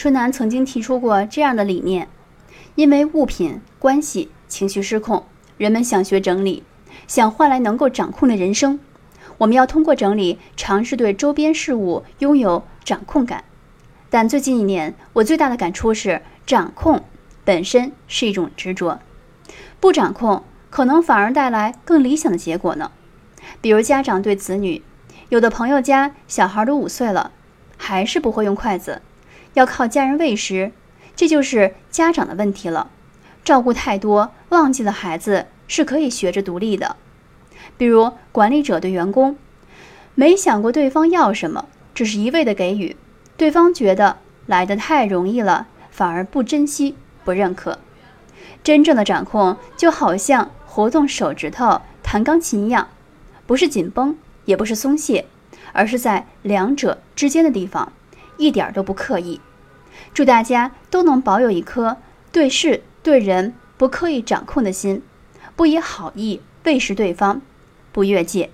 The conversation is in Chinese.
春楠曾经提出过这样的理念：因为物品、关系、情绪失控，人们想学整理，想换来能够掌控的人生。我们要通过整理，尝试对周边事物拥有掌控感。但最近一年，我最大的感触是，掌控本身是一种执着，不掌控可能反而带来更理想的结果呢。比如家长对子女，有的朋友家小孩都五岁了，还是不会用筷子，要靠家人喂食，这就是家长的问题了。照顾太多，忘记了孩子是可以学着独立的。比如管理者对员工，没想过对方要什么，只是一味的给予，对方觉得来的太容易了，反而不珍惜、不认可。真正的掌控就好像活动手指头弹钢琴一样，不是紧绷，也不是松懈，而是在两者之间的地方，一点都不刻意。祝大家都能保有一颗对事对人不刻意掌控的心，不以好意喂食对方。不越界。